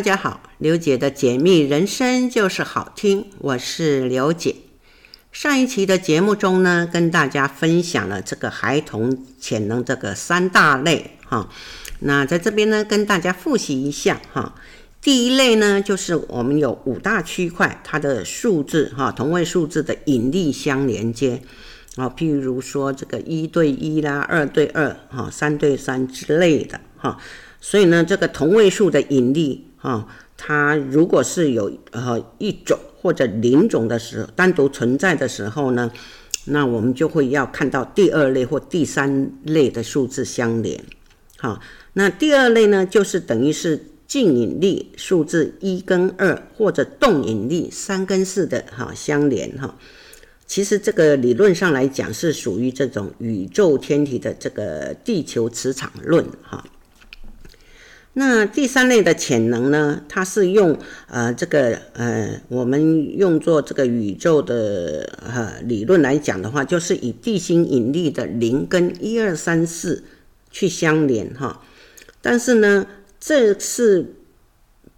大家好，刘姐的解密人生就是好听，我是刘姐。上一期的节目中呢，跟大家分享了这个孩童潜能这个三大类哈。那在这边呢，跟大家复习一下哈。第一类呢，就是我们有五大区块，它的数字哈，同位数字的引力相连接啊，譬如说这个一对一啦，二对二哈，三对三之类的哈。所以呢，这个同位数的引力啊，它如果是有呃一种或者零种的时候，单独存在的时候呢，那我们就会要看到第二类或第三类的数字相连。好，那第二类呢，就是等于是静引力数字一跟二，或者动引力三跟四的哈相连哈。其实这个理论上来讲是属于这种宇宙天体的这个地球磁场论哈。那第三类的潜能呢？它是用呃这个呃我们用作这个宇宙的呃理论来讲的话，就是以地心引力的零跟一二三四去相连哈。但是呢，这是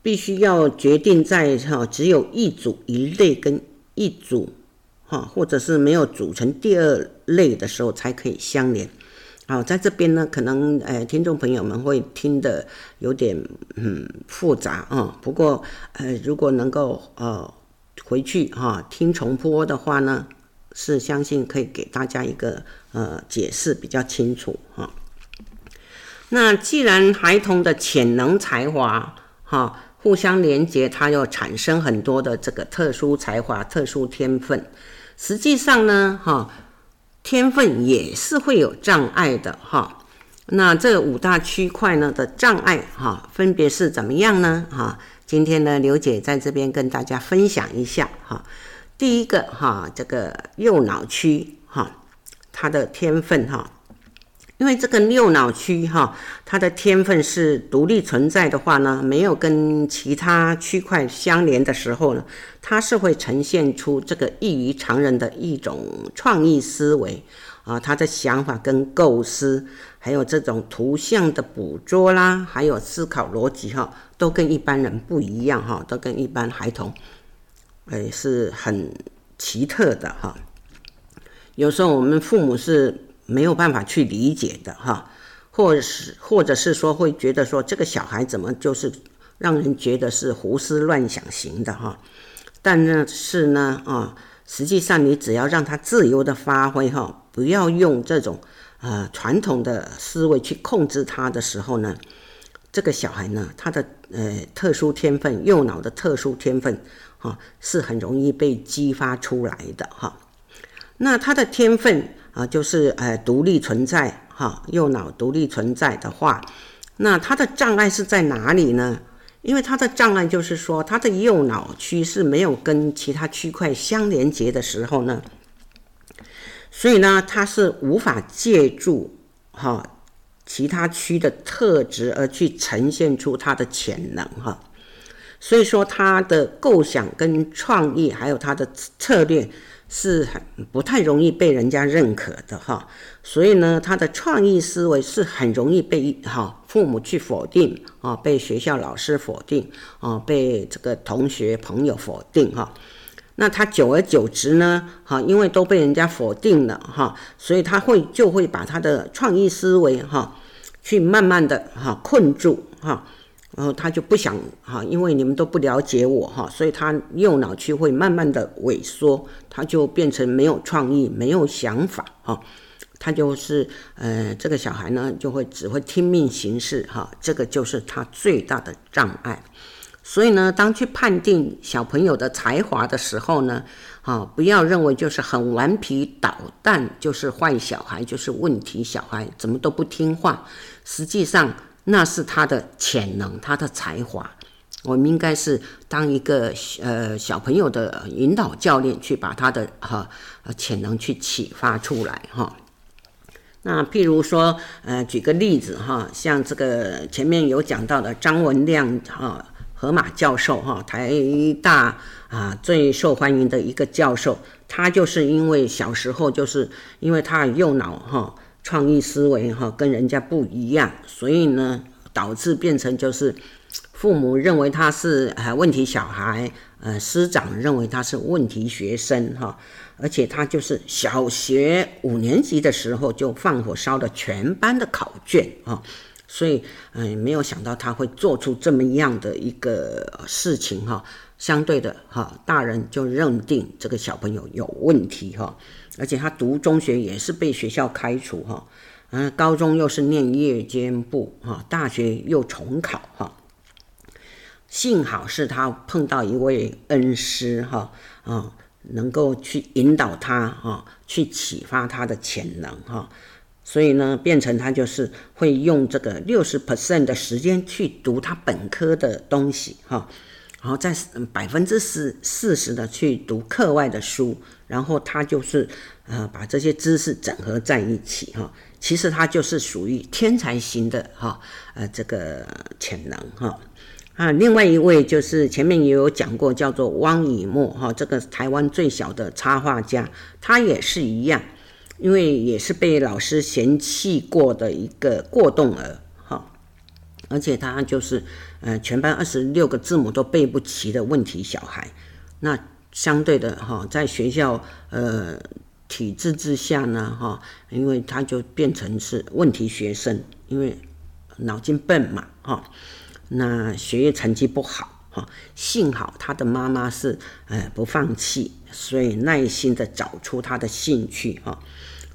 必须要决定在哈只有一组一类跟一组哈，或者是没有组成第二类的时候才可以相连。好，在这边呢，可能呃，听众朋友们会听得有点嗯复杂啊、不过呃，如果能够呃回去哈、听重播的话呢，是相信可以给大家一个呃解释比较清楚哈、那既然孩童的潜能才华哈、互相连接，它又产生很多的这个特殊才华、特殊天分，实际上呢哈。天分也是会有障碍的哈，那这五大区块呢的障碍哈，分别是怎么样呢哈？今天呢，刘姐在这边跟大家分享一下哈。第一个哈，这个右脑区哈，它的天分哈。因为这个右脑区哈，它的天分是独立存在的话呢，没有跟其他区块相连的时候呢，它是会呈现出这个异于常人的一种创意思维啊，他的想法跟构思，还有这种图像的捕捉啦，还有思考逻辑哈，都跟一般人不一样哈，都跟一般孩童，哎，是很奇特的哈。有时候我们父母是。没有办法去理解的哈，或是或者是说会觉得说这个小孩怎么就是让人觉得是胡思乱想型的哈，但呢是呢啊，实际上你只要让他自由的发挥哈，不要用这种呃传统的思维去控制他的时候呢，这个小孩呢他的呃特殊天分，右脑的特殊天分哈是很容易被激发出来的哈，那他的天分。啊，就是呃独立存在哈，右脑独立存在的话，那它的障碍是在哪里呢？因为它的障碍就是说，它的右脑区是没有跟其他区块相连接的时候呢，所以呢，它是无法借助哈其他区的特质而去呈现出它的潜能哈，所以说它的构想跟创意还有它的策略。是很不太容易被人家认可的哈，所以呢，他的创意思维是很容易被哈父母去否定啊，被学校老师否定啊，被这个同学朋友否定哈。那他久而久之呢，哈，因为都被人家否定了哈，所以他会就会把他的创意思维哈，去慢慢的哈困住哈。然后他就不想哈，因为你们都不了解我哈，所以他右脑区会慢慢的萎缩，他就变成没有创意、没有想法哈，他就是呃这个小孩呢就会只会听命行事哈，这个就是他最大的障碍。所以呢，当去判定小朋友的才华的时候呢，啊，不要认为就是很顽皮捣蛋就是坏小孩，就是问题小孩，怎么都不听话，实际上。那是他的潜能，他的才华。我们应该是当一个呃小朋友的引导教练，去把他的哈潜能去启发出来哈。那譬如说，呃，举个例子哈，像这个前面有讲到的张文亮哈，河马教授哈，台大啊最受欢迎的一个教授，他就是因为小时候就是因为他右脑哈。创意思维哈跟人家不一样，所以呢导致变成就是父母认为他是呃问题小孩，呃师长认为他是问题学生哈，而且他就是小学五年级的时候就放火烧了全班的考卷啊，所以嗯没有想到他会做出这么样的一个事情哈，相对的哈大人就认定这个小朋友有问题哈，而且他读中学也是被学校开除哈，嗯高中又是念夜间部哈，大学又重考哈。幸好是他碰到一位恩师哈啊，能够去引导他哈，去启发他的潜能哈，所以呢，变成他就是会用这个六十 percent 的时间去读他本科的东西哈，然后再百分之四四十的去读课外的书，然后他就是呃把这些知识整合在一起哈，其实他就是属于天才型的哈呃这个潜能哈。啊，另外一位就是前面也有讲过，叫做汪以沫哈，这个台湾最小的插画家，他也是一样，因为也是被老师嫌弃过的一个过动儿哈，而且他就是呃全班二十六个字母都背不齐的问题小孩，那相对的哈，在学校呃体制之下呢哈，因为他就变成是问题学生，因为脑筋笨嘛哈。那学业成绩不好哈，幸好他的妈妈是呃不放弃，所以耐心的找出他的兴趣哈。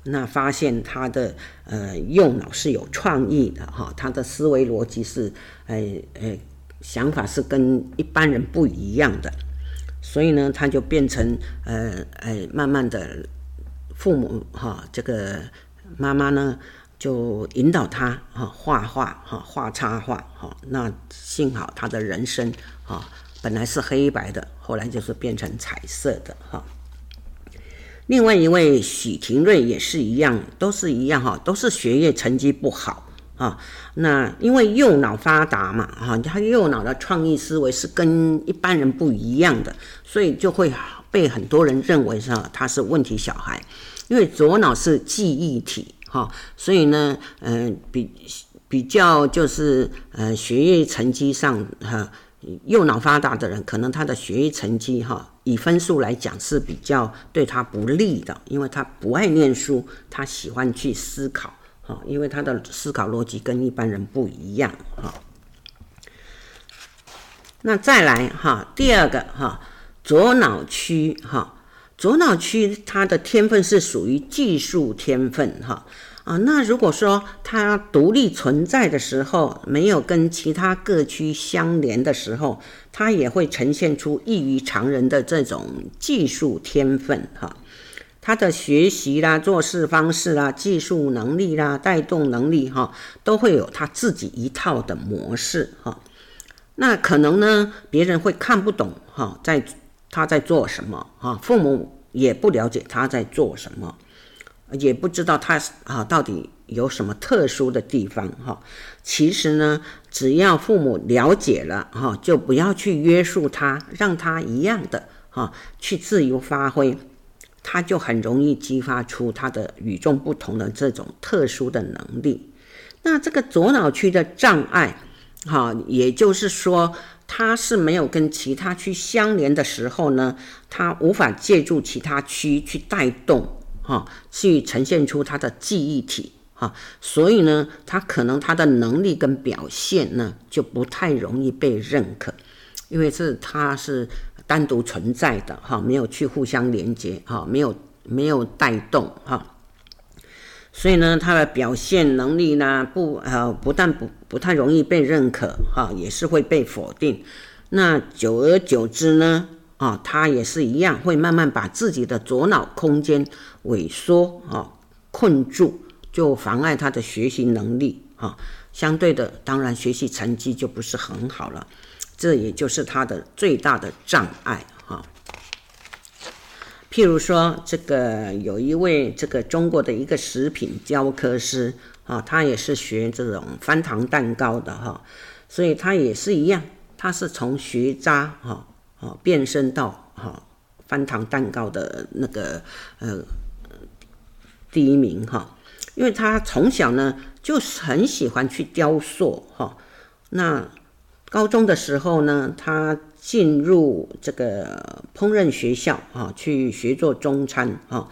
那发现他的呃右脑是有创意的哈，他的思维逻辑是呃呃想法是跟一般人不一样的，所以呢他就变成呃呃慢慢的父母哈这个妈妈呢。就引导他哈画画哈画插画哈，那幸好他的人生哈本来是黑白的，后来就是变成彩色的哈。另外一位许廷瑞也是一样，都是一样哈，都是学业成绩不好啊。那因为右脑发达嘛哈，他右脑的创意思维是跟一般人不一样的，所以就会被很多人认为说他是问题小孩，因为左脑是记忆体。哈，所以呢，嗯、比比较就是，呃，学业成绩上哈，右脑发达的人，可能他的学业成绩哈，以分数来讲是比较对他不利的，因为他不爱念书，他喜欢去思考，哈，因为他的思考逻辑跟一般人不一样，哈。那再来哈，第二个哈，左脑区哈。左脑区他的天分是属于技术天分哈啊，那如果说他独立存在的时候，没有跟其他各区相连的时候，他也会呈现出异于常人的这种技术天分哈。他的学习啦、做事方式啦、技术能力啦、带动能力哈，都会有他自己一套的模式哈。那可能呢，别人会看不懂哈，在。他在做什么？哈，父母也不了解他在做什么，也不知道他啊到底有什么特殊的地方哈。其实呢，只要父母了解了哈，就不要去约束他，让他一样的哈去自由发挥，他就很容易激发出他的与众不同的这种特殊的能力。那这个左脑区的障碍，哈，也就是说。他是没有跟其他区相连的时候呢，他无法借助其他区去带动，哈，去呈现出他的记忆体，哈，所以呢，他可能他的能力跟表现呢就不太容易被认可，因为是他是单独存在的，哈，没有去互相连接，哈，没有没有带动，哈。所以呢，他的表现能力呢，不呃，不但不不太容易被认可，哈，也是会被否定。那久而久之呢，啊，他也是一样，会慢慢把自己的左脑空间萎缩，啊，困住，就妨碍他的学习能力，啊，相对的，当然学习成绩就不是很好了。这也就是他的最大的障碍啊。譬如说，这个有一位这个中国的一个食品教科师啊，他也是学这种翻糖蛋糕的哈，所以他也是一样，他是从学渣哈哦变身到哈翻糖蛋糕的那个呃第一名哈，因为他从小呢就很喜欢去雕塑哈，那高中的时候呢，他进入这个烹饪学校啊，去学做中餐啊。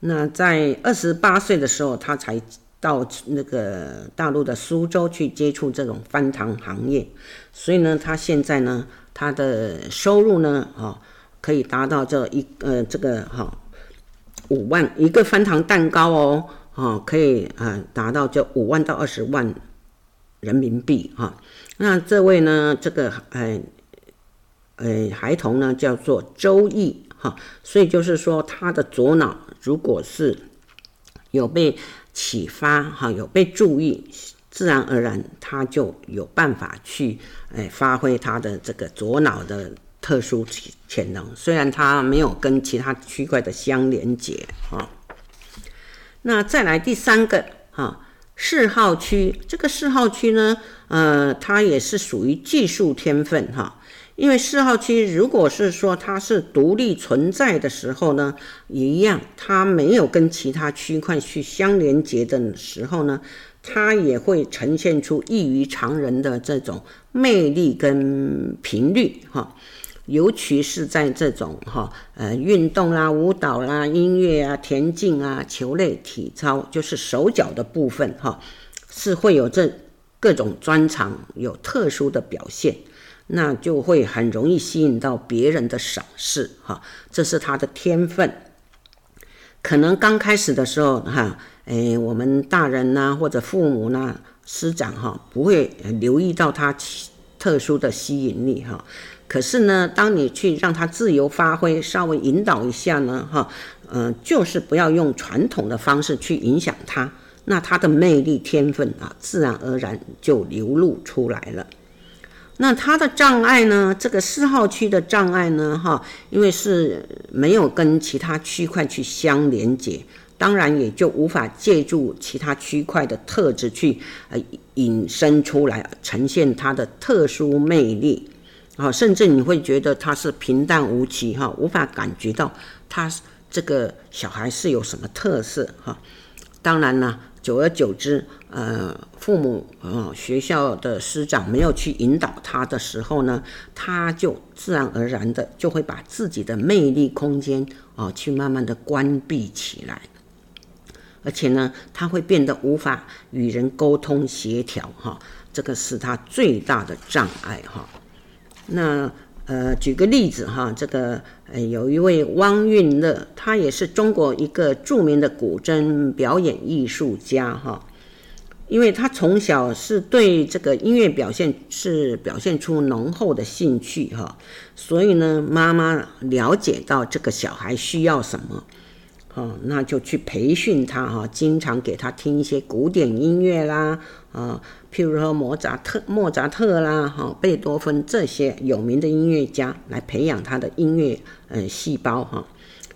那在二十八岁的时候，他才到那个大陆的苏州去接触这种翻糖行业。所以呢，他现在呢，他的收入呢，啊，可以达到这一呃这个哈五万一个翻糖蛋糕哦，啊，可以啊达到这五万到二十万人民币哈。那这位呢，这个呃呃孩童呢，叫做周易哈，所以就是说他的左脑如果是有被启发哈，有被注意，自然而然他就有办法去哎发挥他的这个左脑的特殊潜能，虽然他没有跟其他区块的相连接啊。那再来第三个哈。四号区，这个四号区呢，呃，它也是属于技术天分哈。因为四号区如果是说它是独立存在的时候呢，一样，它没有跟其他区块去相连接的时候呢，它也会呈现出异于常人的这种魅力跟频率哈。尤其是在这种哈呃运动啦、舞蹈啦、音乐啊、田径啊、球类体操，就是手脚的部分哈，是会有这各种专长，有特殊的表现，那就会很容易吸引到别人的赏识哈。这是他的天分。可能刚开始的时候哈，诶，我们大人呐或者父母呢、师长哈，不会留意到他特殊的吸引力哈。可是呢，当你去让他自由发挥，稍微引导一下呢，哈，嗯，就是不要用传统的方式去影响他，那他的魅力天分啊，自然而然就流露出来了。那他的障碍呢，这个四号区的障碍呢，哈，因为是没有跟其他区块去相连接，当然也就无法借助其他区块的特质去呃引申出来，呈现他的特殊魅力。啊，甚至你会觉得他是平淡无奇哈，无法感觉到他这个小孩是有什么特色哈。当然呢，久而久之，呃，父母啊、学校的师长没有去引导他的时候呢，他就自然而然的就会把自己的魅力空间啊，去慢慢的关闭起来，而且呢，他会变得无法与人沟通协调哈，这个是他最大的障碍哈。那呃，举个例子哈，这个呃，有一位汪韵乐，他也是中国一个著名的古筝表演艺术家哈。因为他从小是对这个音乐表现是表现出浓厚的兴趣哈，所以呢，妈妈了解到这个小孩需要什么，哦，那就去培训他哈，经常给他听一些古典音乐啦，啊。譬如说莫扎特、莫扎特啦，哈，贝多芬这些有名的音乐家来培养他的音乐呃细胞哈，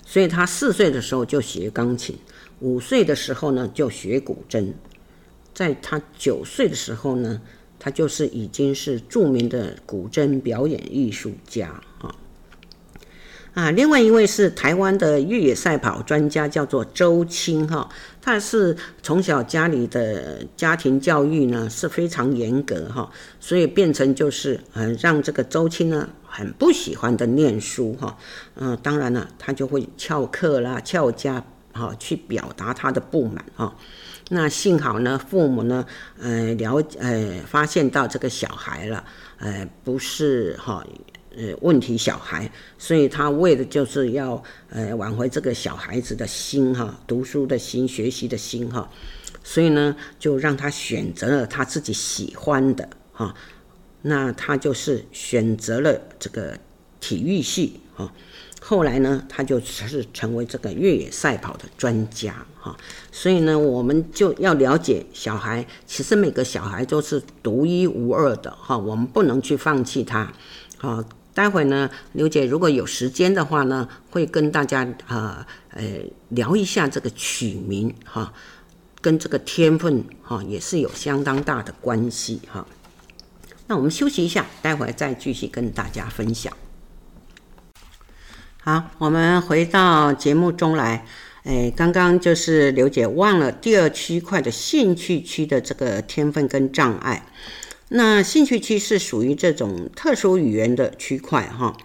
所以他四岁的时候就学钢琴，五岁的时候呢就学古筝，在他九岁的时候呢，他就是已经是著名的古筝表演艺术家。啊，另外一位是台湾的越野赛跑专家，叫做周青哈。他是从小家里的家庭教育呢是非常严格哈，所以变成就是呃让这个周青呢很不喜欢的念书哈。嗯，当然了，他就会翘课啦、翘家哈，去表达他的不满哈。那幸好呢，父母呢呃了呃发现到这个小孩了，呃不是哈。呃，问题小孩，所以他为的就是要呃挽回这个小孩子的心哈，读书的心，学习的心哈，所以呢，就让他选择了他自己喜欢的哈，那他就是选择了这个体育系哈，后来呢，他就是成为这个越野赛跑的专家哈，所以呢，我们就要了解小孩，其实每个小孩都是独一无二的哈，我们不能去放弃他，好。待会呢，刘姐如果有时间的话呢，会跟大家啊呃，聊一下这个取名哈，跟这个天分哈也是有相当大的关系哈。那我们休息一下，待会再继续跟大家分享。好，我们回到节目中来，哎，刚刚就是刘姐忘了第二区块的兴趣区的这个天分跟障碍。那兴趣区是属于这种特殊语言的区块哈，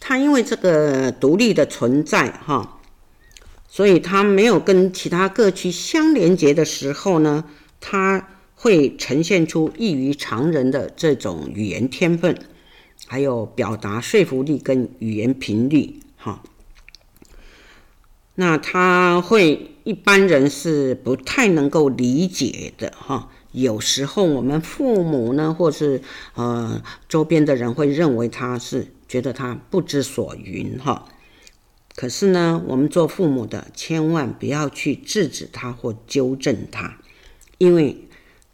它因为这个独立的存在哈，所以它没有跟其他各区相连接的时候呢，它会呈现出异于常人的这种语言天分，还有表达说服力跟语言频率哈。那他会一般人是不太能够理解的哈。有时候我们父母呢，或是呃周边的人会认为他是觉得他不知所云哈。可是呢，我们做父母的千万不要去制止他或纠正他，因为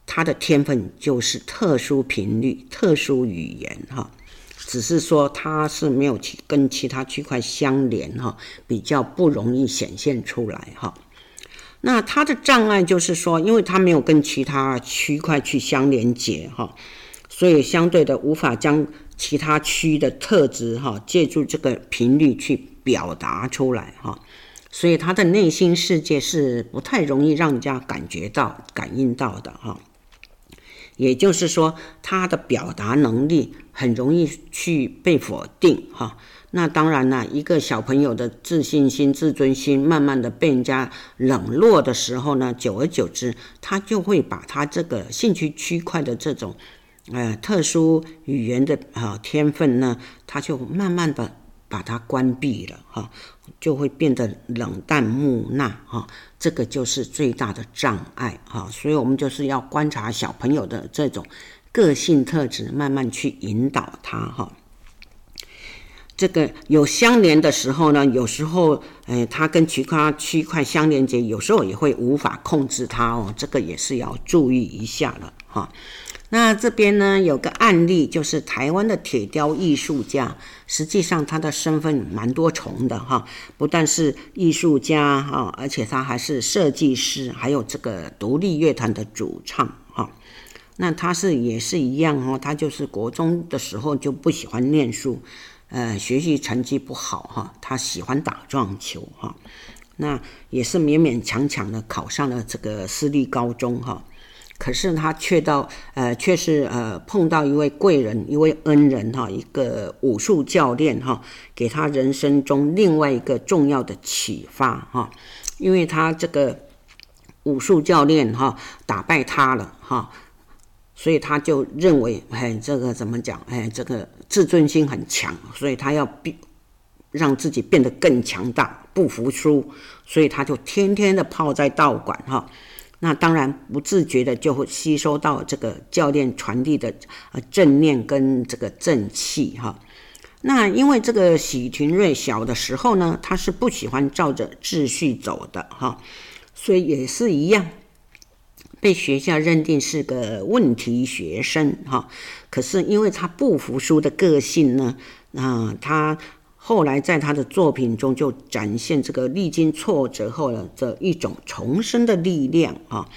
他的天分就是特殊频率、特殊语言哈。只是说他是没有去跟其他区块相连哈，比较不容易显现出来哈。那它的障碍就是说，因为它没有跟其他区块去相连接哈，所以相对的无法将其他区的特质哈，借助这个频率去表达出来哈。所以他的内心世界是不太容易让人家感觉到、感应到的哈。也就是说，他的表达能力很容易去被否定，哈。那当然了，一个小朋友的自信心、自尊心慢慢的被人家冷落的时候呢，久而久之，他就会把他这个兴趣区块的这种，呃，特殊语言的啊天分呢，他就慢慢的。把它关闭了哈，就会变得冷淡木讷哈，这个就是最大的障碍哈。所以我们就是要观察小朋友的这种个性特质，慢慢去引导他哈。这个有相连的时候呢，有时候诶，它跟其他区块相连接，有时候也会无法控制它哦，这个也是要注意一下了哈。那这边呢，有个案例，就是台湾的铁雕艺术家，实际上他的身份蛮多重的哈，不但是艺术家哈，而且他还是设计师，还有这个独立乐团的主唱哈。那他是也是一样哦，他就是国中的时候就不喜欢念书，呃，学习成绩不好哈，他喜欢打撞球哈，那也是勉勉强强的考上了这个私立高中哈。可是他却到呃，却是呃碰到一位贵人，一位恩人哈，一个武术教练哈，给他人生中另外一个重要的启发哈，因为他这个武术教练哈打败他了哈，所以他就认为哎，这个怎么讲哎，这个自尊心很强，所以他要变让自己变得更强大，不服输，所以他就天天的泡在道馆哈。那当然不自觉的就会吸收到这个教练传递的呃正念跟这个正气哈。那因为这个许廷瑞小的时候呢，他是不喜欢照着秩序走的哈，所以也是一样被学校认定是个问题学生哈。可是因为他不服输的个性呢，啊他。后来在他的作品中就展现这个历经挫折后的这一种重生的力量啊，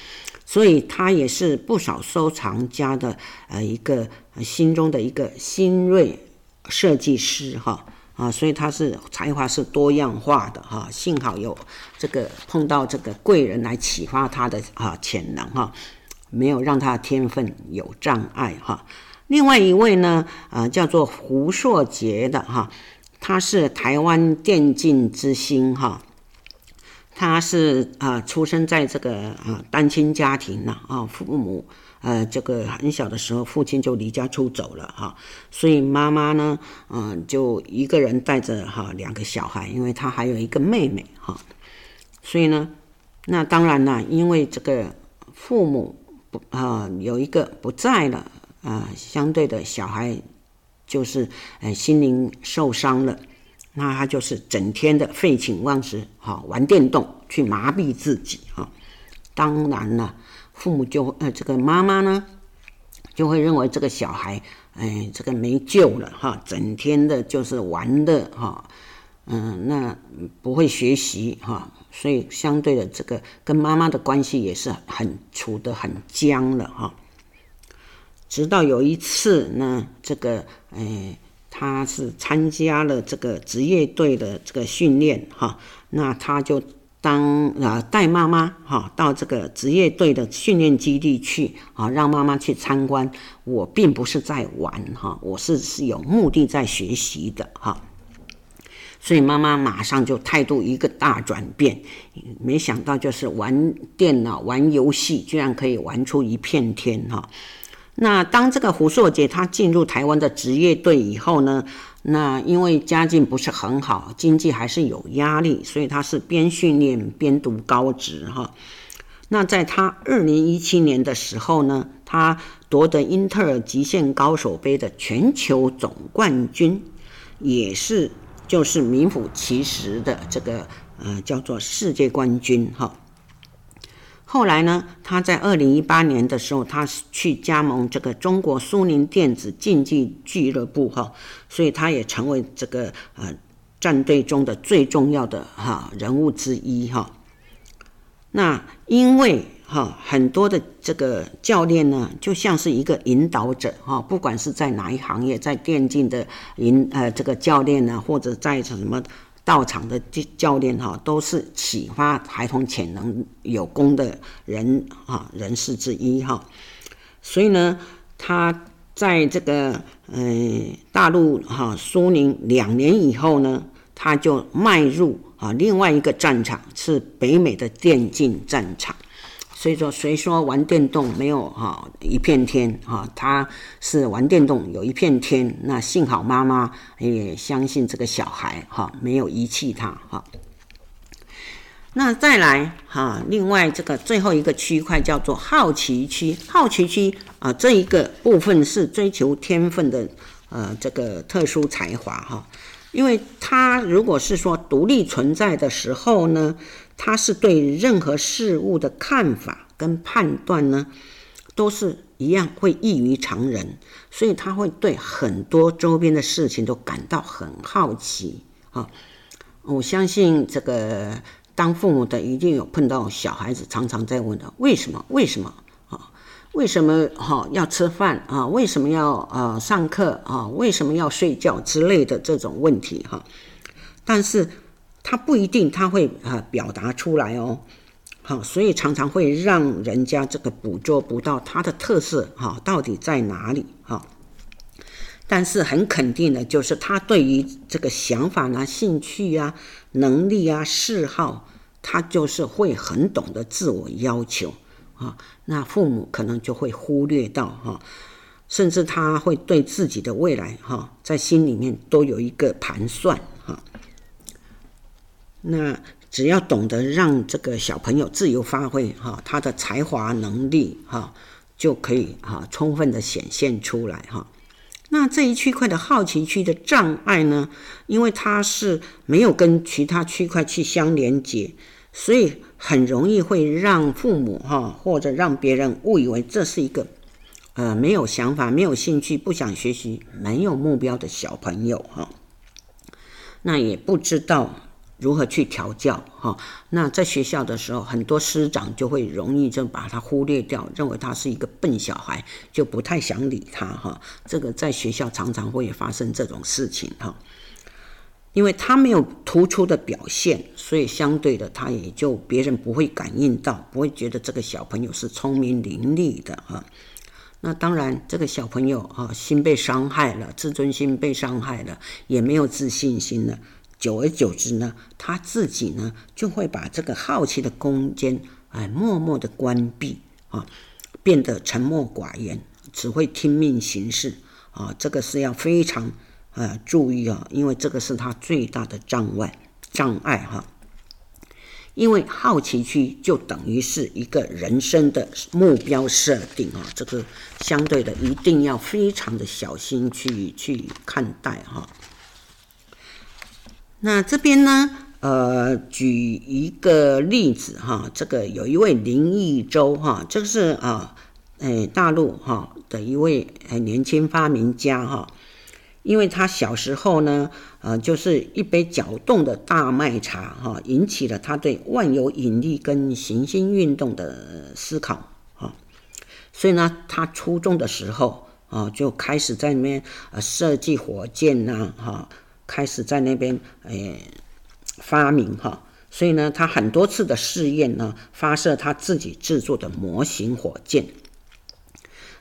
所以他也是不少收藏家的呃一个心中的一个新锐设计师哈啊，所以他是才华是多样化的哈，幸好有这个碰到这个贵人来启发他的啊潜能哈，没有让他天分有障碍哈。另外一位呢啊叫做胡硕杰的哈。他是台湾电竞之星哈，他是啊出生在这个啊单亲家庭呐啊，父母呃这个很小的时候父亲就离家出走了哈，所以妈妈呢嗯就一个人带着哈两个小孩，因为他还有一个妹妹哈，所以呢那当然了，因为这个父母不啊有一个不在了啊，相对的小孩。就是，呃，心灵受伤了，那他就是整天的废寝忘食，哈，玩电动去麻痹自己，哈。当然了，父母就呃，这个妈妈呢，就会认为这个小孩，哎，这个没救了，哈，整天的就是玩的，哈，嗯，那不会学习，哈，所以相对的，这个跟妈妈的关系也是很处得很僵了，哈。直到有一次呢，这个，哎，他是参加了这个职业队的这个训练哈，那他就当啊带妈妈哈到这个职业队的训练基地去啊，让妈妈去参观。我并不是在玩哈，我是是有目的在学习的哈。所以妈妈马上就态度一个大转变，没想到就是玩电脑、玩游戏，居然可以玩出一片天哈。那当这个胡硕杰他进入台湾的职业队以后呢？那因为家境不是很好，经济还是有压力，所以他是边训练边读高职哈。那在他二零一七年的时候呢，他夺得英特尔极限高手杯的全球总冠军，也是就是名副其实的这个呃叫做世界冠军哈。后来呢，他在二零一八年的时候，他去加盟这个中国苏宁电子竞技俱乐部哈，所以他也成为这个呃战队中的最重要的哈人物之一哈。那因为哈很多的这个教练呢，就像是一个引导者哈，不管是在哪一行业，在电竞的引呃这个教练呢，或者在什么。到场的教教练哈，都是启发孩童潜能有功的人哈人士之一哈，所以呢，他在这个呃大陆哈苏宁两年以后呢，他就迈入啊另外一个战场，是北美的电竞战场。所以说，谁说玩电动没有哈一片天哈？他是玩电动有一片天。那幸好妈妈也相信这个小孩哈，没有遗弃他哈。那再来哈，另外这个最后一个区块叫做好奇区，好奇区啊这一个部分是追求天分的呃这个特殊才华哈，因为他如果是说独立存在的时候呢。他是对任何事物的看法跟判断呢，都是一样会异于常人，所以他会对很多周边的事情都感到很好奇啊。我相信这个当父母的一定有碰到小孩子常常在问的：为什么？为什么？啊？为什么？哈要吃饭啊？为什么要呃上课啊？为什么要睡觉之类的这种问题哈？但是。他不一定他会啊表达出来哦，好，所以常常会让人家这个捕捉不到他的特色哈，到底在哪里哈？但是很肯定的就是他对于这个想法啊、兴趣啊、能力啊、嗜好，他就是会很懂得自我要求啊。那父母可能就会忽略到哈，甚至他会对自己的未来哈，在心里面都有一个盘算。那只要懂得让这个小朋友自由发挥哈，他的才华能力哈，就可以哈充分的显现出来哈。那这一区块的好奇区的障碍呢，因为它是没有跟其他区块去相连接，所以很容易会让父母哈或者让别人误以为这是一个呃没有想法、没有兴趣、不想学习、没有目标的小朋友哈。那也不知道。如何去调教？哈，那在学校的时候，很多师长就会容易就把他忽略掉，认为他是一个笨小孩，就不太想理他。哈，这个在学校常常会发生这种事情。哈，因为他没有突出的表现，所以相对的，他也就别人不会感应到，不会觉得这个小朋友是聪明伶俐的。哈，那当然，这个小朋友啊，心被伤害了，自尊心被伤害了，也没有自信心了。久而久之呢，他自己呢就会把这个好奇的空间，哎，默默的关闭啊，变得沉默寡言，只会听命行事啊。这个是要非常呃注意啊，因为这个是他最大的障碍障碍哈。因为好奇区就等于是一个人生的目标设定啊，这个相对的一定要非常的小心去去看待哈。那这边呢，呃，举一个例子哈，这个有一位林义洲哈，这个是啊，哎，大陆哈的一位很年轻发明家哈，因为他小时候呢，呃，就是一杯搅动的大麦茶哈，引起了他对万有引力跟行星运动的思考哈，所以呢，他初中的时候啊，就开始在里面呃设计火箭呐哈。开始在那边诶发明哈，所以呢，他很多次的试验呢，发射他自己制作的模型火箭，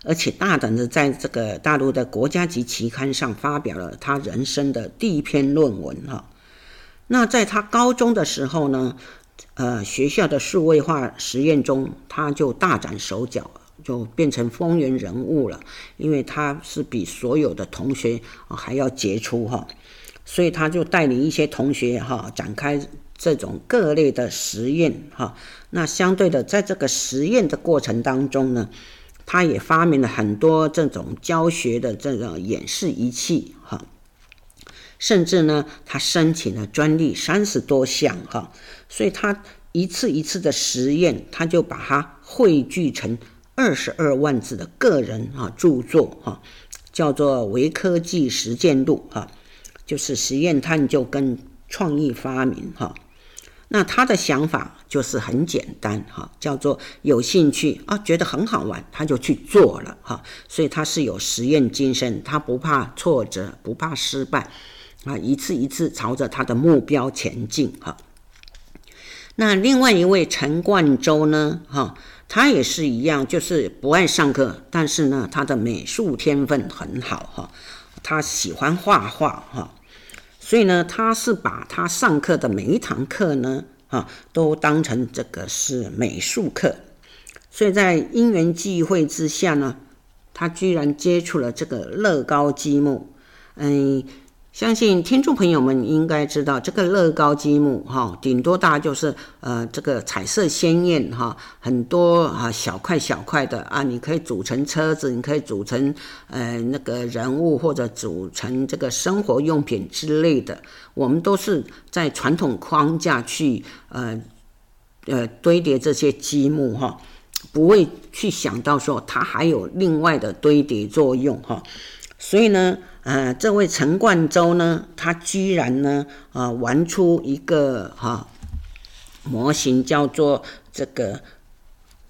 而且大胆的在这个大陆的国家级期刊上发表了他人生的第一篇论文哈。那在他高中的时候呢，呃，学校的数位化实验中，他就大展手脚，就变成风云人物了。因为他是比所有的同学还要杰出哈，所以他就带领一些同学哈展开这种各类的实验哈。那相对的，在这个实验的过程当中呢，他也发明了很多这种教学的这种演示仪器哈。甚至呢，他申请了专利三十多项哈，所以他一次一次的实验，他就把它汇聚成二十二万字的个人啊著作哈，叫做《微科技实践录》哈，就是实验探究跟创意发明哈。那他的想法就是很简单哈，叫做有兴趣啊，觉得很好玩，他就去做了哈。所以他是有实验精神，他不怕挫折，不怕失败。啊，一次一次朝着他的目标前进哈。那另外一位陈冠洲呢，哈，他也是一样，就是不爱上课，但是呢，他的美术天分很好哈，他喜欢画画哈，所以呢，他是把他上课的每一堂课呢，啊，都当成这个是美术课，所以在因缘际会之下呢，他居然接触了这个乐高积木，嗯。相信听众朋友们应该知道，这个乐高积木哈，顶多大就是呃这个彩色鲜艳哈，很多啊小块小块的啊，你可以组成车子，你可以组成呃那个人物或者组成这个生活用品之类的。我们都是在传统框架去呃呃堆叠这些积木哈，不会去想到说它还有另外的堆叠作用哈，所以呢。呃，这位陈冠洲呢，他居然呢，啊、玩出一个哈、模型，叫做这个，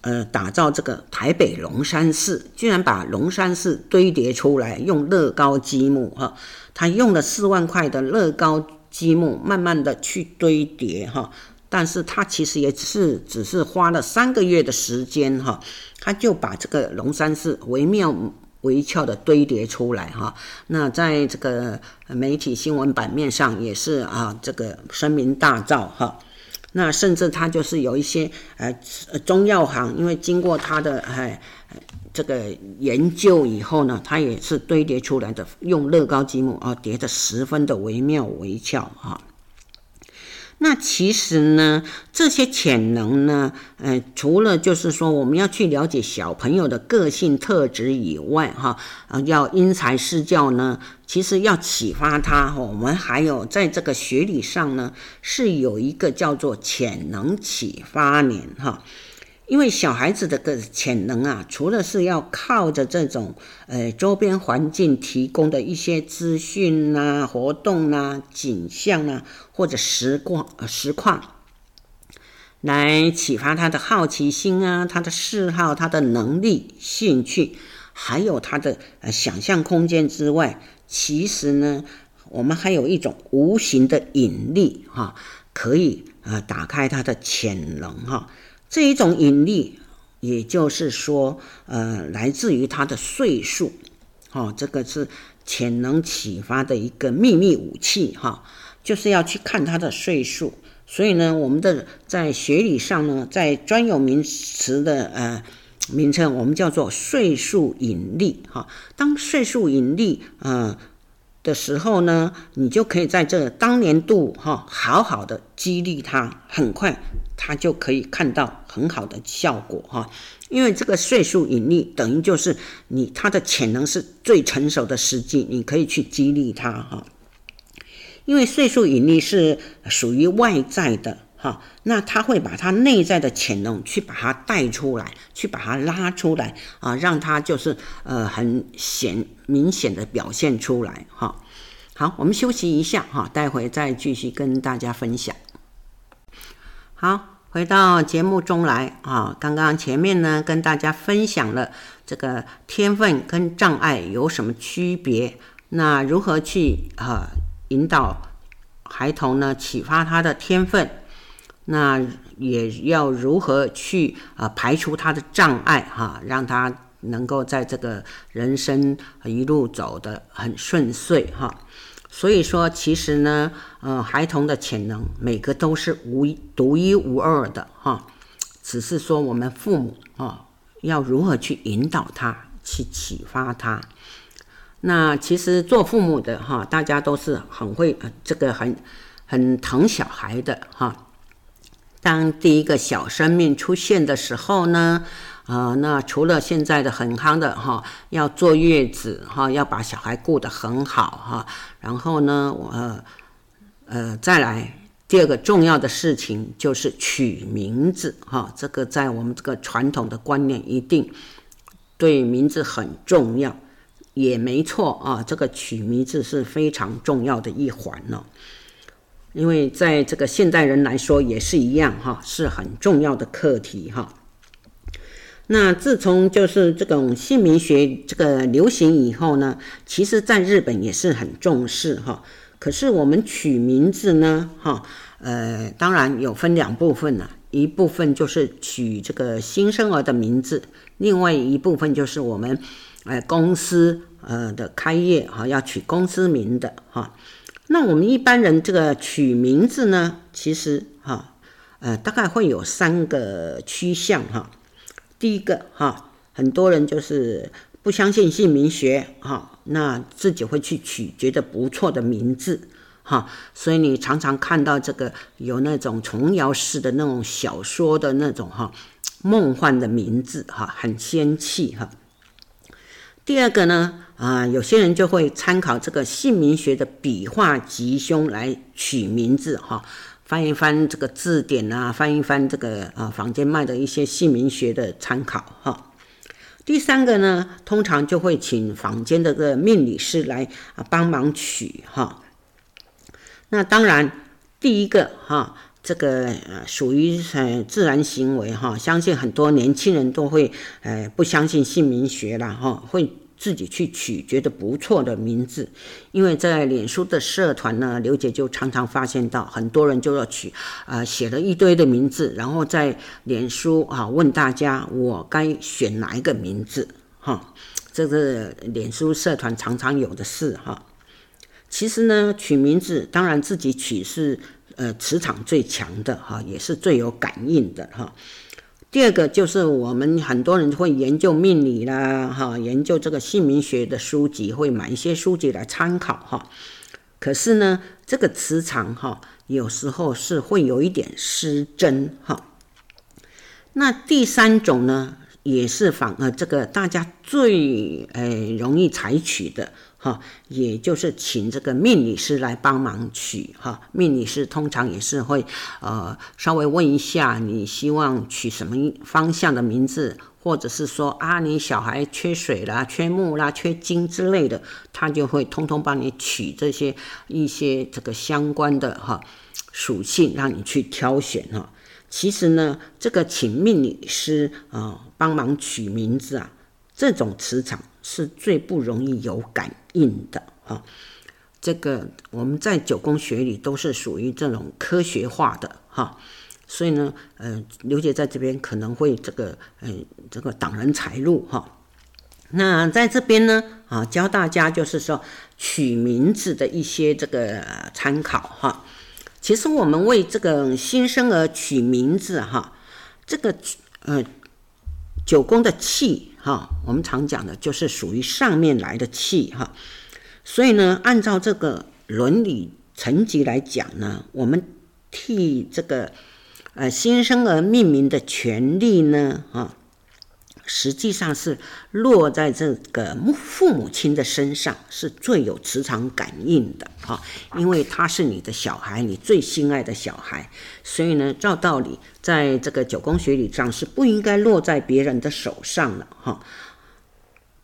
呃，打造这个台北龙山寺，居然把龙山寺堆叠出来，用乐高积木哈，他用了四万块的乐高积木，慢慢的去堆叠哈，但是他其实也是只是花了三个月的时间哈，他就把这个龙山寺惟妙。微翘的堆叠出来哈，那在这个媒体新闻版面上也是啊，这个声名大噪哈。那甚至他就是有一些呃中药行，因为经过他的哎这个研究以后呢，他也是堆叠出来的，用乐高积木啊叠得十分的惟妙惟肖哈。那其实呢，这些潜能呢，呃，除了就是说我们要去了解小朋友的个性特质以外，哈，啊，要因材施教呢，其实要启发他，我们还有在这个学理上呢，是有一个叫做潜能启发年，哈。因为小孩子的个潜能啊，除了是要靠着这种呃周边环境提供的一些资讯呐、活动呐、啊、景象啊，或者实况实况，来启发他的好奇心啊、他的嗜好、他的能力、兴趣，还有他的呃想象空间之外，其实呢，我们还有一种无形的引力哈，可以呃打开他的潜能哈。这一种引力，也就是说，呃，来自于他的岁数，哦，这个是潜能启发的一个秘密武器，哈、就是要去看他的岁数。所以呢，我们的在学理上呢，在专有名词的呃名称，我们叫做岁数引力，哈、当岁数引力，呃。的时候呢，你就可以在这当年度哈，好好的激励他，很快他就可以看到很好的效果哈。因为这个岁数引力等于就是你他的潜能是最成熟的时机，你可以去激励他哈。因为岁数引力是属于外在的。哈，那他会把他内在的潜能去把它带出来，去把它拉出来啊，让他就是呃很显明显的表现出来哈。好，我们休息一下哈，待会再继续跟大家分享。好，回到节目中来啊，刚刚前面呢跟大家分享了这个天分跟障碍有什么区别，那如何去啊引导孩童呢，启发他的天分？那也要如何去啊排除他的障碍哈，让他能够在这个人生一路走得很顺遂哈。所以说，其实呢，呃，孩童的潜能每个都是无独一无二的哈，只是说我们父母啊要如何去引导他，去启发他。那其实做父母的哈，大家都是很会这个很很疼小孩的哈。当第一个小生命出现的时候呢，啊，那除了现在的很夯的哈，要坐月子哈，要把小孩顾得很好哈，然后呢，呃呃，再来第二个重要的事情就是取名字哈，这个在我们这个传统的观念一定对名字很重要。也没错啊，这个取名字是非常重要的一环呢。因为在这个现代人来说也是一样哈，是很重要的课题哈。那自从就是这种姓名学这个流行以后呢，其实在日本也是很重视哈。可是我们取名字呢，哈，呃，当然有分两部分呢，一部分就是取这个新生儿的名字，另外一部分就是我们。呃，公司呃的开业哈，要取公司名的哈。那我们一般人这个取名字呢，其实哈，呃，大概会有三个趋向哈。第一个哈，很多人就是不相信姓名学哈，那自己会去取觉得不错的名字哈。所以你常常看到这个有那种琼瑶式的那种小说的那种哈，梦幻的名字哈，很仙气哈。第二个呢，啊，有些人就会参考这个姓名学的笔画吉凶来取名字哈，翻一翻这个字典啊，翻一翻这个啊坊间卖的一些姓名学的参考哈。第三个呢，通常就会请坊间的个命理师来啊帮忙取哈。那当然，第一个哈，这个呃属于呃自然行为哈，相信很多年轻人都会呃不相信姓名学了哈，会。自己去取觉得不错的名字，因为在脸书的社团呢，刘姐就常常发现到很多人就要取啊，写了一堆的名字，然后在脸书啊问大家我该选哪一个名字哈，这个脸书社团常常有的事哈。其实呢，取名字当然自己取是呃磁场最强的哈，也是最有感应的哈。第二个就是我们很多人会研究命理啦，哈，研究这个姓名学的书籍，会买一些书籍来参考哈。可是呢，这个磁场哈，有时候是会有一点失真哈。那第三种呢，也是反而这个大家最诶容易采取的。哈，也就是请这个命理师来帮忙取哈。命理师通常也是会呃稍微问一下你希望取什么方向的名字，或者是说啊你小孩缺水啦、缺木啦、缺金之类的，他就会通通帮你取这些一些这个相关的哈属性，让你去挑选哈。其实呢，这个请命理师啊帮忙取名字啊，这种磁场。是最不容易有感应的哈，这个我们在九宫学里都是属于这种科学化的哈，所以呢，呃，刘姐在这边可能会这个，呃，这个挡人财路哈。那在这边呢，啊，教大家就是说取名字的一些这个参考哈。其实我们为这个新生儿取名字哈，这个呃。九宫的气哈，我们常讲的就是属于上面来的气哈，所以呢，按照这个伦理层级来讲呢，我们替这个呃新生儿命名的权利呢，哈。实际上是落在这个父母亲的身上，是最有磁场感应的哈，因为他是你的小孩，你最心爱的小孩，所以呢，照道理，在这个九宫学理上是不应该落在别人的手上了哈。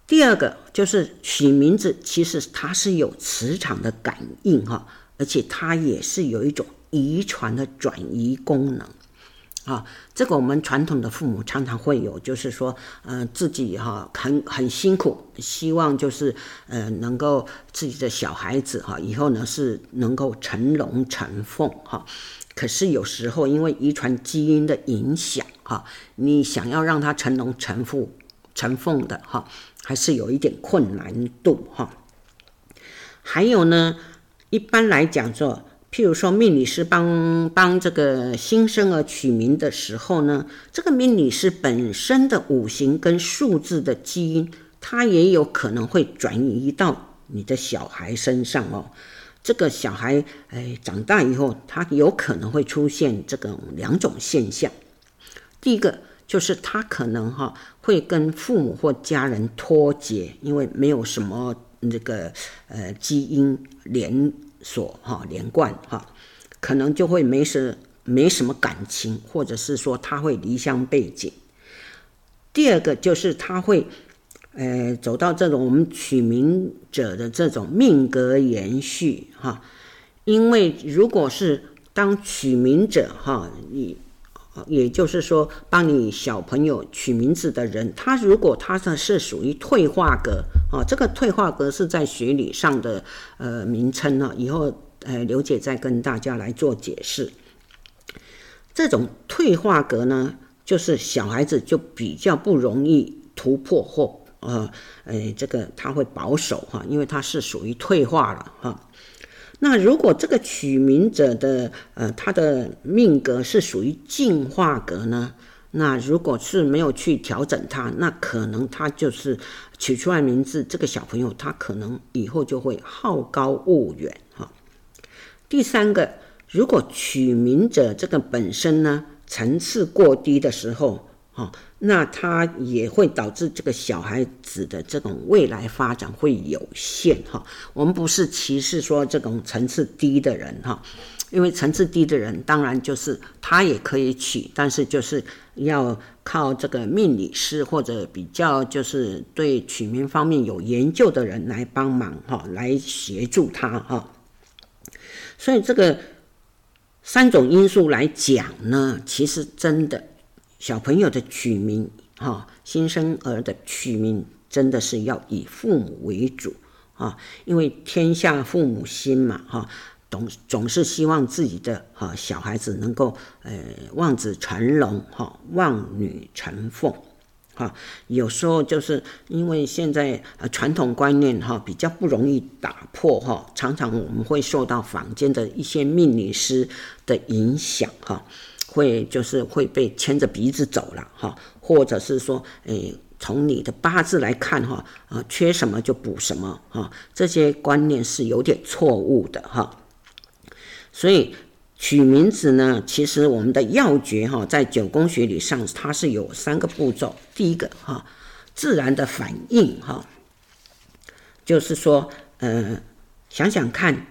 第二个就是取名字，其实它是有磁场的感应哈，而且它也是有一种遗传的转移功能。啊，这个我们传统的父母常常会有，就是说，呃，自己哈很很辛苦，希望就是呃能够自己的小孩子哈以后呢是能够成龙成凤哈，可是有时候因为遗传基因的影响，哈，你想要让他成龙成凤、成凤的，哈，还是有一点困难度，哈。还有呢，一般来讲说，譬如说命理师帮帮这个新生儿取名的时候呢，这个命理师本身的五行跟数字的基因，它也有可能会转移到你的小孩身上哦。这个小孩，哎，长大以后，他有可能会出现这个两种现象。第一个就是他可能哈会跟父母或家人脱节，因为没有什么这个呃基因连所哈连贯哈，可能就会没什没什么感情，或者是说他会离乡背井。第二个就是他会。呃，走到这种我们取名者的这种命格延续哈，因为如果是当取名者哈，你也就是说帮你小朋友取名字的人，他如果他是是属于退化格啊，这个退化格是在学理上的呃名称呢，以后呃刘姐再跟大家来做解释。这种退化格呢，就是小孩子就比较不容易突破或。呃，哎，这个他会保守哈，因为他是属于退化了哈。那如果这个取名者的呃他的命格是属于进化格呢？那如果是没有去调整他，那可能他就是取出来名字，这个小朋友他可能以后就会好高骛远哈。第三个，如果取名者这个本身呢层次过低的时候。哦，那他也会导致这个小孩子的这种未来发展会有限哈。我们不是歧视说这种层次低的人哈，因为层次低的人当然就是他也可以取，但是就是要靠这个命理师或者比较就是对取名方面有研究的人来帮忙哈，来协助他哈。所以这个三种因素来讲呢，其实真的。小朋友的取名，哈，新生儿的取名，真的是要以父母为主啊，因为天下父母心嘛，哈，总总是希望自己的哈小孩子能够，呃，望子成龙，哈，望女成凤，哈，有时候就是因为现在传统观念哈比较不容易打破哈，常常我们会受到坊间的一些命理师的影响哈。会就是会被牵着鼻子走了哈，或者是说，诶，从你的八字来看哈，啊，缺什么就补什么哈，这些观念是有点错误的哈。所以取名字呢，其实我们的要诀哈，在九宫学理上它是有三个步骤。第一个哈，自然的反应哈，就是说，呃，想想看。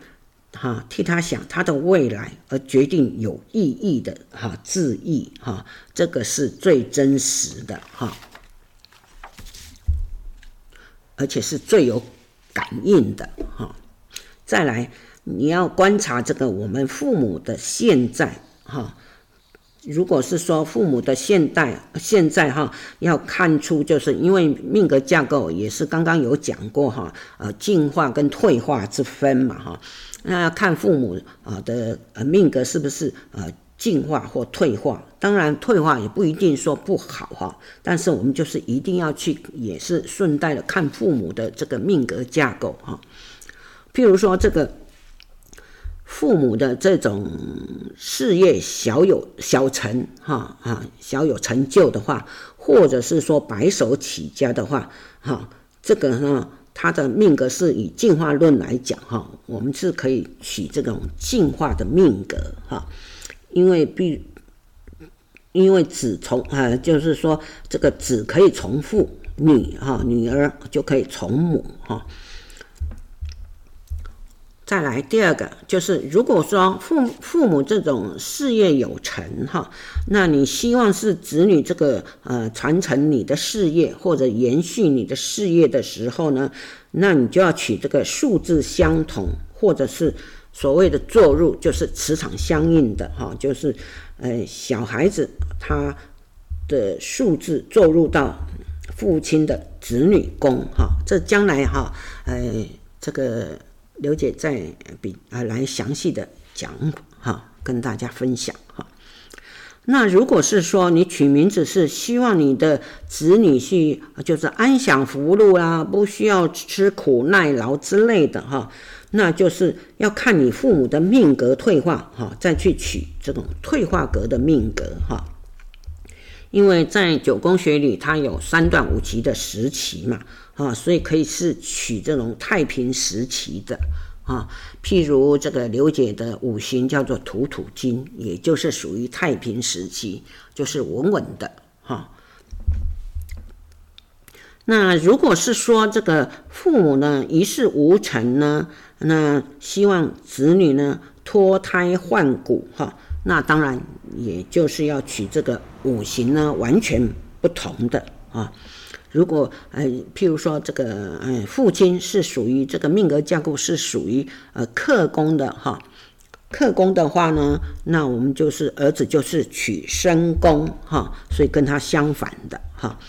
哈，替他想他的未来而决定有意义的哈字意哈，这个是最真实的哈，而且是最有感应的哈。再来，你要观察这个我们父母的现在哈。如果是说父母的现代现在哈，要看出就是因为命格架构也是刚刚有讲过哈，呃，进化跟退化之分嘛哈，那要看父母啊的呃命格是不是呃进化或退化，当然退化也不一定说不好哈，但是我们就是一定要去也是顺带的看父母的这个命格架构哈，譬如说这个。父母的这种事业小有小成哈啊，小有成就的话，或者是说白手起家的话，哈，这个呢，他的命格是以进化论来讲哈，我们是可以取这种进化的命格哈，因为必因为子从啊，就是说这个子可以从父，女哈女儿就可以从母哈。再来第二个，就是如果说父父母这种事业有成哈，那你希望是子女这个呃传承你的事业或者延续你的事业的时候呢，那你就要取这个数字相同，或者是所谓的坐入，就是磁场相应的哈，就是呃小孩子他的数字坐入到父亲的子女宫哈，这将来哈，呃这个。刘姐再比啊来详细的讲哈，跟大家分享哈。那如果是说你取名字是希望你的子女去就是安享福禄啦，不需要吃苦耐劳之类的哈，那就是要看你父母的命格退化哈，再去取这种退化格的命格哈。因为在九宫学里，它有三段五期的时期嘛，啊，所以可以是取这种太平时期的啊，譬如这个刘姐的五行叫做土土金，也就是属于太平时期，就是稳稳的哈。那如果是说这个父母呢一事无成呢，那希望子女呢脱胎换骨哈。那当然，也就是要取这个五行呢，完全不同的啊。如果呃，譬如说这个呃，父亲是属于这个命格架构是属于呃克宫的哈，克宫的话呢，那我们就是儿子就是取申宫哈，所以跟他相反的哈，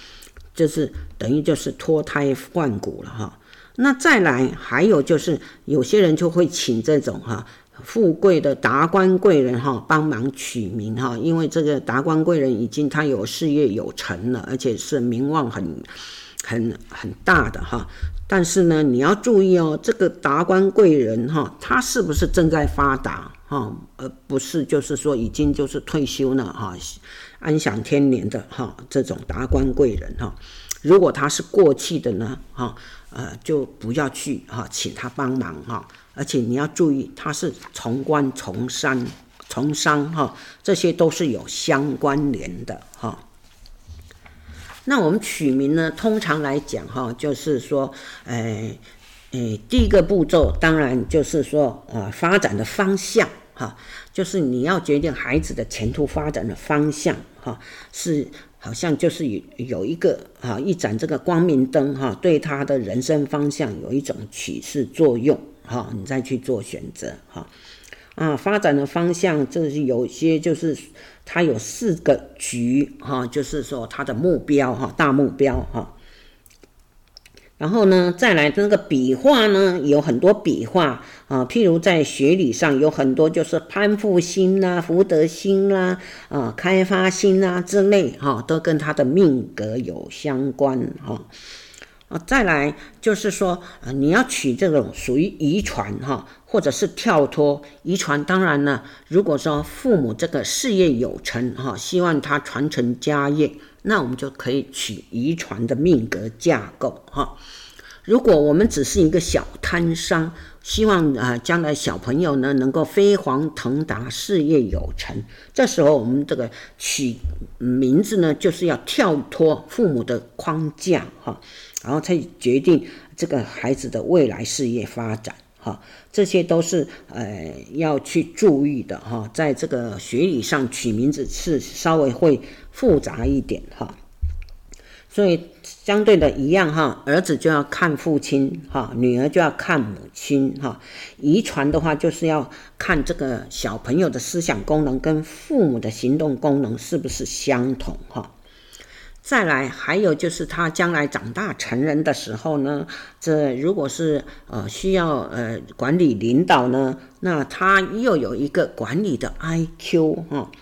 就是等于就是脱胎换骨了哈。那再来还有就是有些人就会请这种哈。富贵的达官贵人哈，帮忙取名哈，因为这个达官贵人已经他有事业有成了，而且是名望很很很大的哈。但是呢，你要注意哦，这个达官贵人哈，他是不是正在发达哈，而不是就是说已经就是退休了哈，安享天年的哈这种达官贵人哈。如果他是过气的呢哈，呃，就不要去哈，请他帮忙哈。而且你要注意，他是从官从商从商哈，这些都是有相关联的哈。那我们取名呢，通常来讲哈，就是说，哎哎，第一个步骤当然就是说，呃，发展的方向哈，就是你要决定孩子的前途发展的方向哈，是好像就是有有一个啊一盏这个光明灯哈，对他的人生方向有一种启示作用。好，你再去做选择哈。啊，发展的方向，这是有些就是它有四个局哈，就是说它的目标哈，大目标哈。然后呢，再来那个笔画呢，有很多笔画啊，譬如在学理上有很多就是攀附心啦、福德心啦、啊开发心啦之类哈，都跟他的命格有相关哈。啊，再来就是说，呃，你要取这种属于遗传哈，或者是跳脱遗传。当然呢，如果说父母这个事业有成哈，希望他传承家业，那我们就可以取遗传的命格架构哈。如果我们只是一个小摊商，希望啊将来小朋友呢能够飞黄腾达，事业有成，这时候我们这个取名字呢，就是要跳脱父母的框架哈。然后才决定这个孩子的未来事业发展，哈，这些都是呃要去注意的哈。在这个学理上取名字是稍微会复杂一点哈，所以相对的一样哈，儿子就要看父亲哈，女儿就要看母亲哈。遗传的话就是要看这个小朋友的思想功能跟父母的行动功能是不是相同哈。再来，还有就是他将来长大成人的时候呢，这如果是呃需要呃管理领导呢，那他又有一个管理的 IQ 哈，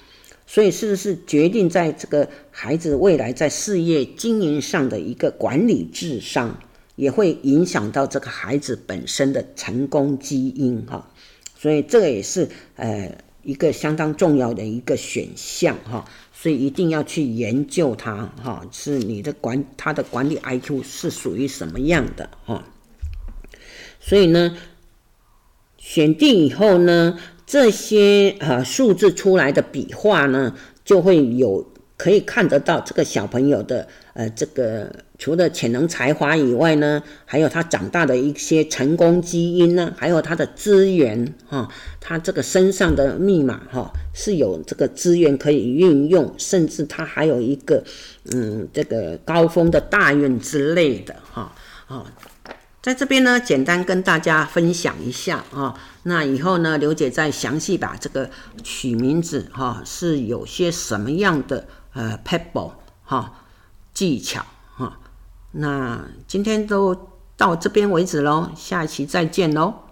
所以是不是决定在这个孩子未来在事业经营上的一个管理智商，也会影响到这个孩子本身的成功基因哈，所以这也是呃一个相当重要的一个选项哈。所以一定要去研究它，哈，是你的管它的管理 IQ 是属于什么样的，哈。所以呢，选定以后呢，这些呃数字出来的笔画呢，就会有。可以看得到这个小朋友的呃，这个除了潜能才华以外呢，还有他长大的一些成功基因呢，还有他的资源哈，他这个身上的密码哈是有这个资源可以运用，甚至他还有一个嗯这个高峰的大运之类的哈啊，在这边呢简单跟大家分享一下啊，那以后呢刘姐再详细把这个取名字哈是有些什么样的。呃，pebble 哈技巧，那今天都到这边为止喽，下一期再见喽。